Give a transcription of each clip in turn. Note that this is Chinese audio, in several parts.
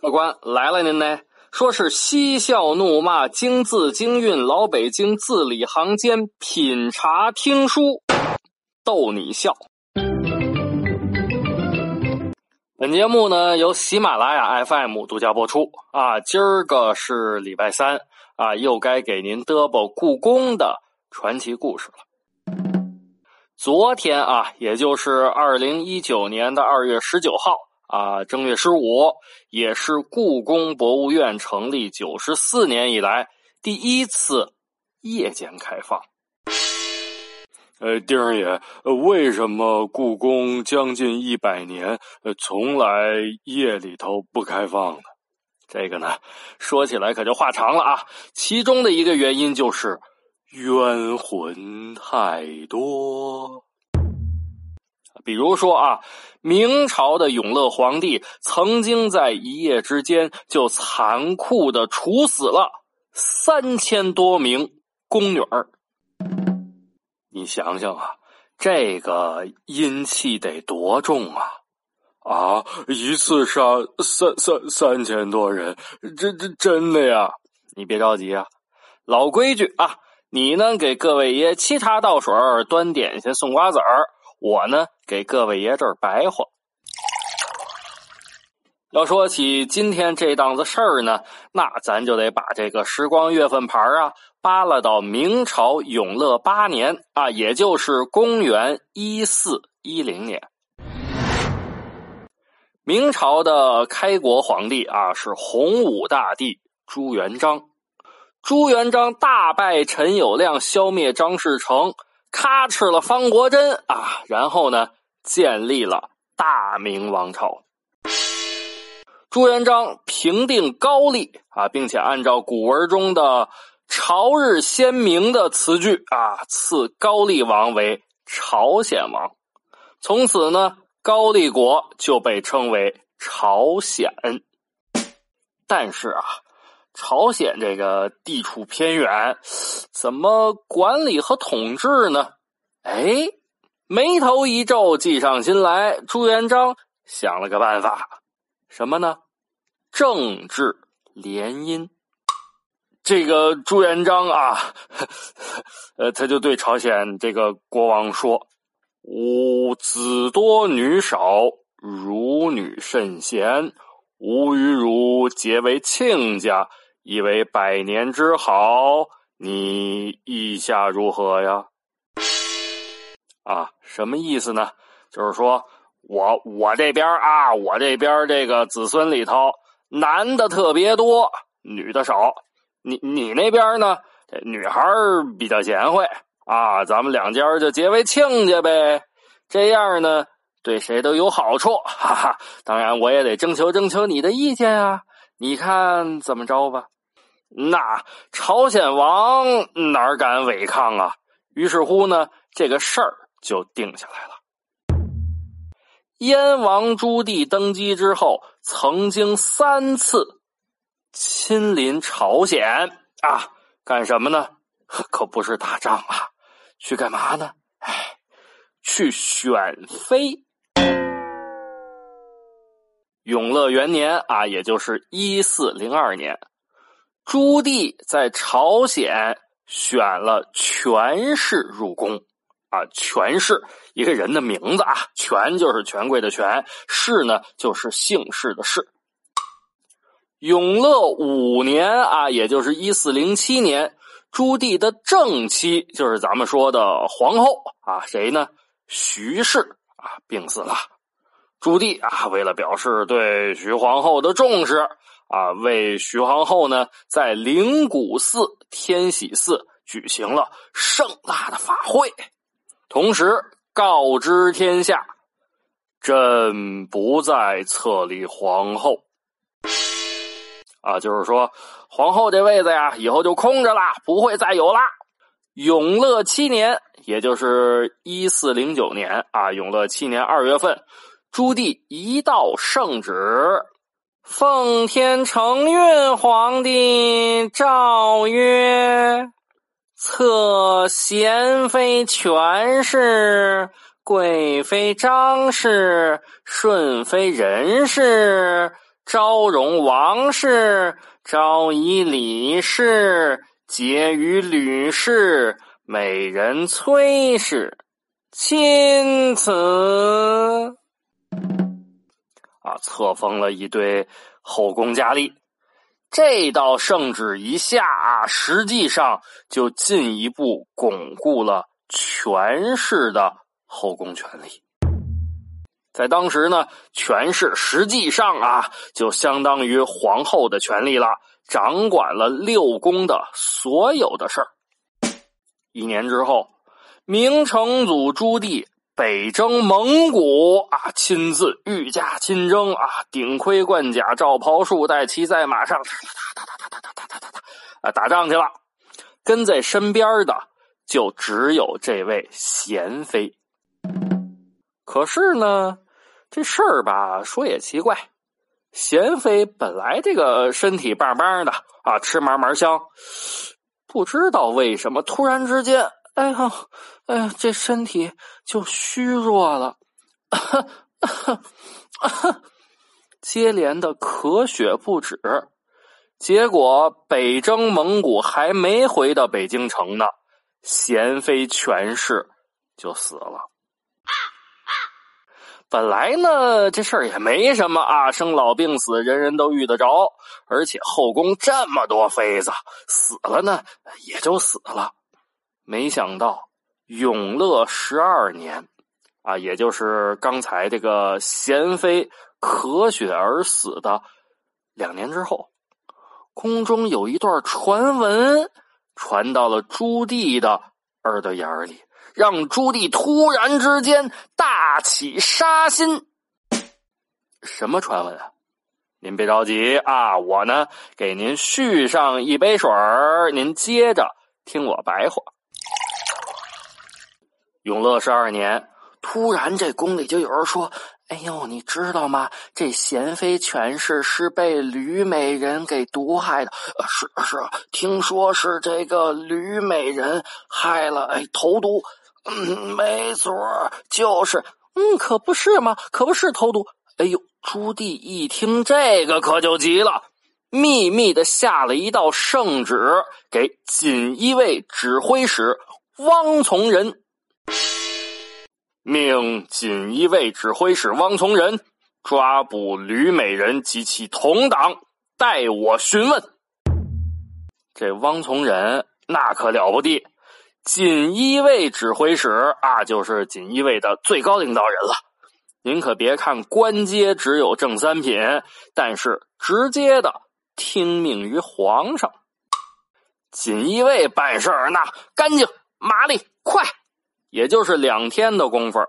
客官来了，您呢？说是嬉笑怒骂，京字京韵，老北京字里行间，品茶听书，逗你笑。本节目呢由喜马拉雅 FM 独家播出啊。今儿个是礼拜三啊，又该给您嘚啵故宫的传奇故事了。昨天啊，也就是二零一九年的二月十九号。啊，正月十五也是故宫博物院成立九十四年以来第一次夜间开放。呃，丁儿爷，为什么故宫将近一百年呃从来夜里头不开放呢？这个呢，说起来可就话长了啊。其中的一个原因就是冤魂太多。比如说啊，明朝的永乐皇帝曾经在一夜之间就残酷的处死了三千多名宫女儿。你想想啊，这个阴气得多重啊！啊，一次杀三三三千多人，这这真的呀？你别着急啊，老规矩啊，你呢给各位爷沏茶倒水、端点心、送瓜子儿。我呢，给各位爷这儿白话。要说起今天这档子事儿呢，那咱就得把这个时光月份牌啊扒拉到明朝永乐八年啊，也就是公元一四一零年。明朝的开国皇帝啊是洪武大帝朱元璋。朱元璋大败陈友谅，消灭张士诚。咔哧了方国珍啊，然后呢，建立了大明王朝。朱元璋平定高丽啊，并且按照古文中的“朝日鲜明”的词句啊，赐高丽王为朝鲜王。从此呢，高丽国就被称为朝鲜。但是啊。朝鲜这个地处偏远，怎么管理和统治呢？哎，眉头一皱，计上心来，朱元璋想了个办法，什么呢？政治联姻。这个朱元璋啊，呃，他就对朝鲜这个国王说：“吾子多女少，汝女甚贤，吾与汝结为亲家。”以为百年之好，你意下如何呀？啊，什么意思呢？就是说我我这边啊，我这边这个子孙里头男的特别多，女的少。你你那边呢？这女孩比较贤惠啊，咱们两家就结为亲家呗。这样呢，对谁都有好处。哈哈，当然我也得征求征求你的意见啊。你看怎么着吧？那朝鲜王哪敢违抗啊？于是乎呢，这个事儿就定下来了。燕王朱棣登基之后，曾经三次亲临朝鲜啊，干什么呢？可不是打仗啊，去干嘛呢？哎，去选妃。永乐元年啊，也就是一四零二年。朱棣在朝鲜选了权氏入宫，啊，权氏一个人的名字啊，权就是权贵的权，氏呢就是姓氏的氏。永乐五年啊，也就是一四零七年，朱棣的正妻就是咱们说的皇后啊，谁呢？徐氏啊，病死了。朱棣啊，为了表示对徐皇后的重视。啊，为徐皇后呢，在灵谷寺天喜寺举行了盛大的法会，同时告知天下，朕不再册立皇后。啊，就是说，皇后这位子呀，以后就空着了，不会再有了。永乐七年，也就是一四零九年啊，永乐七年二月份，朱棣一道圣旨。奉天承运皇帝诏曰：侧贤妃权氏，贵妃张氏，顺妃任氏，昭容王氏，昭仪李氏，婕妤吕氏，美人崔氏，钦此。啊，册封了一堆后宫佳丽。这道圣旨一下啊，实际上就进一步巩固了权势的后宫权力。在当时呢，权势实际上啊，就相当于皇后的权力了，掌管了六宫的所有的事儿。一年之后，明成祖朱棣。北征蒙古啊，亲自御驾亲征啊，顶盔贯甲，罩袍束带，骑在马上，哒哒哒哒哒哒哒哒哒啊，打仗去了。跟在身边的就只有这位贤妃。可是呢，这事儿吧，说也奇怪，贤妃本来这个身体棒棒的啊，吃嘛嘛香，不知道为什么突然之间。哎呀，哎呦，这身体就虚弱了，接连的咳血不止。结果北征蒙古还没回到北京城呢，贤妃权势就死了。本来呢，这事儿也没什么啊，生老病死人人都遇得着，而且后宫这么多妃子，死了呢也就死了。没想到永乐十二年，啊，也就是刚才这个贤妃咳血而死的两年之后，宫中有一段传闻传到了朱棣的耳朵眼里，让朱棣突然之间大起杀心。什么传闻啊？您别着急啊，我呢给您续上一杯水，您接着听我白话。永乐十二年，突然这宫里就有人说：“哎呦，你知道吗？这贤妃权势是被吕美人给毒害的。”“是是，听说是这个吕美人害了哎投毒。”“嗯，没错，就是。”“嗯，可不是吗？可不是投毒。”“哎呦！”朱棣一听这个可就急了，秘密的下了一道圣旨给锦衣卫指挥使汪从仁。命锦衣卫指挥使汪从仁抓捕吕美人及其同党，待我询问。这汪从仁那可了不地，锦衣卫指挥使啊，就是锦衣卫的最高领导人了。您可别看官阶只有正三品，但是直接的听命于皇上。锦衣卫办事儿那干净、麻利、快。也就是两天的功夫，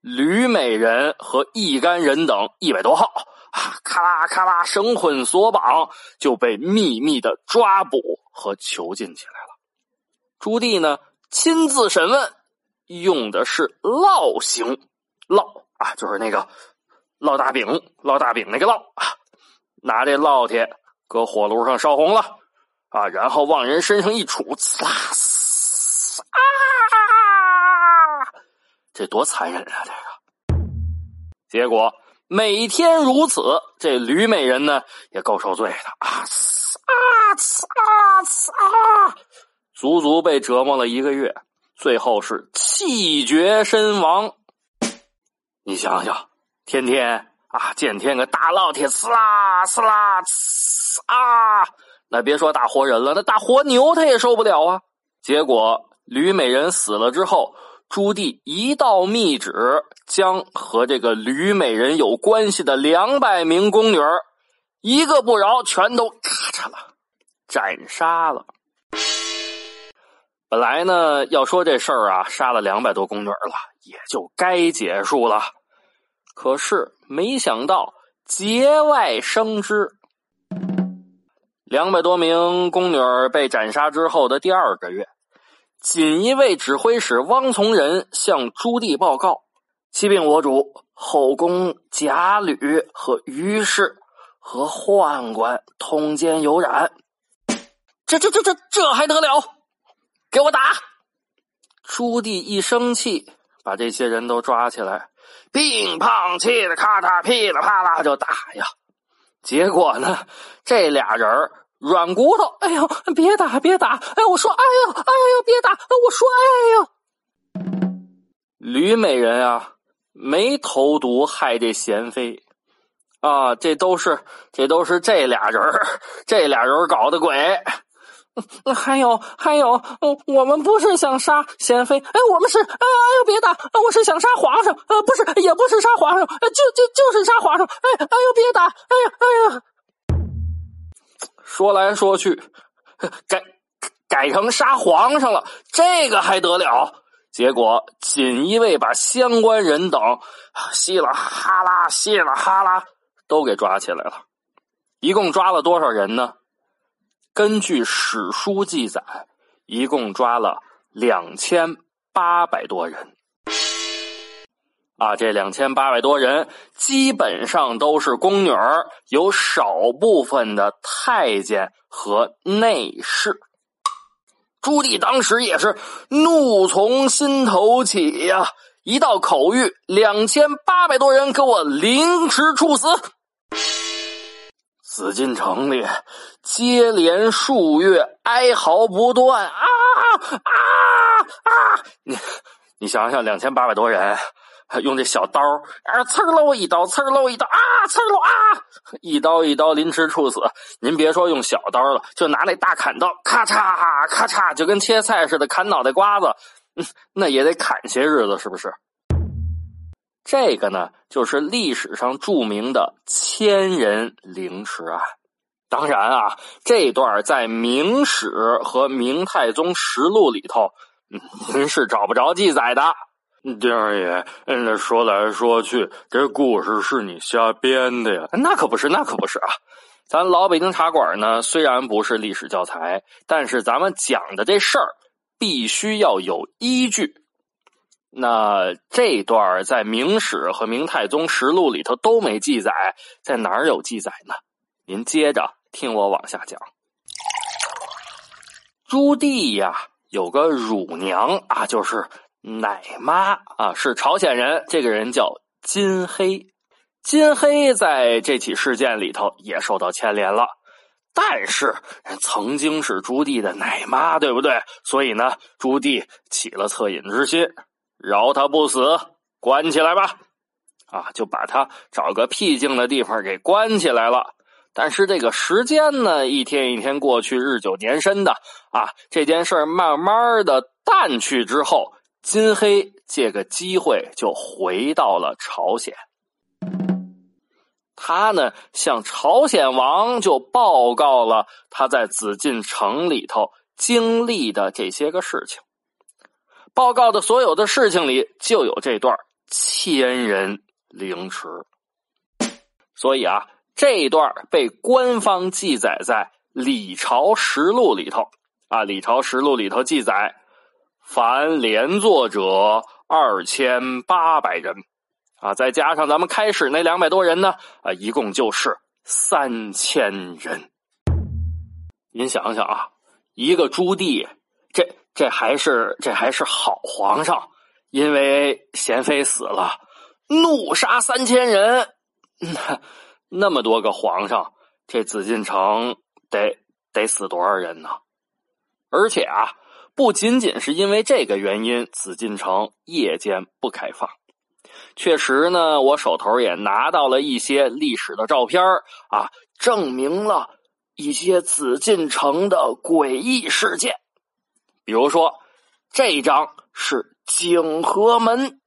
吕美人和一干人等一百多号啊，咔啦咔啦绳捆索绑，就被秘密的抓捕和囚禁起来了。朱棣呢亲自审问，用的是烙刑，烙啊就是那个烙大饼、烙大饼那个烙啊，拿这烙铁搁火炉上烧红了啊，然后往人身上一杵，呲啦啊！这多残忍啊！这个结果每天如此，这吕美人呢也够受罪的啊！啊啊啊！足足被折磨了一个月，最后是气绝身亡。你想想，天天啊见天个大烙铁，呲啦呲啦呲啊！那别说大活人了，那大活牛他也受不了啊！结果吕美人死了之后。朱棣一道密旨，将和这个吕美人有关系的两百名宫女一个不饶，全都咔嚓了，斩杀了。本来呢，要说这事儿啊，杀了两百多宫女了，也就该结束了。可是没想到节外生枝，两百多名宫女被斩杀之后的第二个月。锦衣卫指挥使汪从仁向朱棣报告：“启禀我主，后宫贾吕和于氏和宦官通奸有染。”这、这、这、这、这还得了？给我打！朱棣一生气，把这些人都抓起来，乒乓气的咔嚓噼里啪啦就打呀。结果呢，这俩人软骨头，哎呦，别打别打！哎，我说，哎呦，哎别打！我说，哎呦，吕美人啊，没投毒害这贤妃啊，这都是这都是这俩人这俩人搞的鬼。还有还有，我们不是想杀贤妃，哎，我们是，哎呦，别打，我是想杀皇上，呃，不是，也不是杀皇上，就就就是杀皇上，哎，哎呦，别打，哎呀，哎呀，说来说去，该改成杀皇上了，这个还得了？结果锦衣卫把相关人等稀里哈啦、稀里哈啦都给抓起来了，一共抓了多少人呢？根据史书记载，一共抓了两千八百多人。啊，这两千八百多人基本上都是宫女儿，有少部分的太监和内侍。朱棣当时也是怒从心头起呀！一道口谕，两千八百多人给我凌迟处死。紫禁城里接连数月哀嚎不断啊啊啊！你你想想，两千八百多人用这小刀啊，刺喽一刀，刺喽一刀啊，刺喽啊，一刀一刀凌迟处死。您别说用小刀了，就拿那大砍刀，咔嚓咔嚓，就跟切菜似的砍脑袋瓜子，那也得砍些日子，是不是？这个呢，就是历史上著名的千人凌迟案。当然啊，这段在《明史》和《明太宗实录》里头，您是找不着记载的。丁二爷，那说来说去，这故事是你瞎编的呀？那可不是，那可不是啊！咱老北京茶馆呢，虽然不是历史教材，但是咱们讲的这事儿必须要有依据。那这段在《明史》和《明太宗实录》里头都没记载，在哪儿有记载呢？您接着听我往下讲。朱棣呀，有个乳娘啊，就是奶妈啊，是朝鲜人。这个人叫金黑，金黑在这起事件里头也受到牵连了。但是曾经是朱棣的奶妈，对不对？所以呢，朱棣起了恻隐之心。饶他不死，关起来吧！啊，就把他找个僻静的地方给关起来了。但是这个时间呢，一天一天过去，日久年深的啊，这件事慢慢的淡去之后，金黑借个机会就回到了朝鲜。他呢，向朝鲜王就报告了他在紫禁城里头经历的这些个事情。报告的所有的事情里就有这段千人凌迟，所以啊，这一段被官方记载在《李朝实录》里头啊，《李朝实录》里头记载，凡连坐者二千八百人啊，再加上咱们开始那两百多人呢啊，一共就是三千人。您想想啊，一个朱棣这。这还是这还是好皇上，因为贤妃死了，怒杀三千人，那那么多个皇上，这紫禁城得得死多少人呢？而且啊，不仅仅是因为这个原因，紫禁城夜间不开放。确实呢，我手头也拿到了一些历史的照片啊，证明了一些紫禁城的诡异事件。比如说，这张是景和门，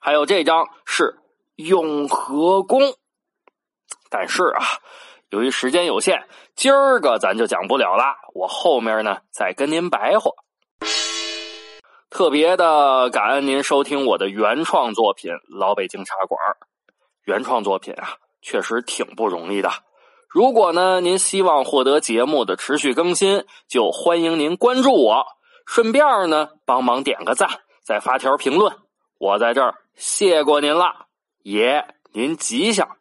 还有这张是永和宫。但是啊，由于时间有限，今儿个咱就讲不了了。我后面呢再跟您白话。特别的感恩您收听我的原创作品《老北京茶馆》。原创作品啊，确实挺不容易的。如果呢您希望获得节目的持续更新，就欢迎您关注我。顺便呢，帮忙点个赞，再发条评论，我在这儿谢过您了，爷您吉祥。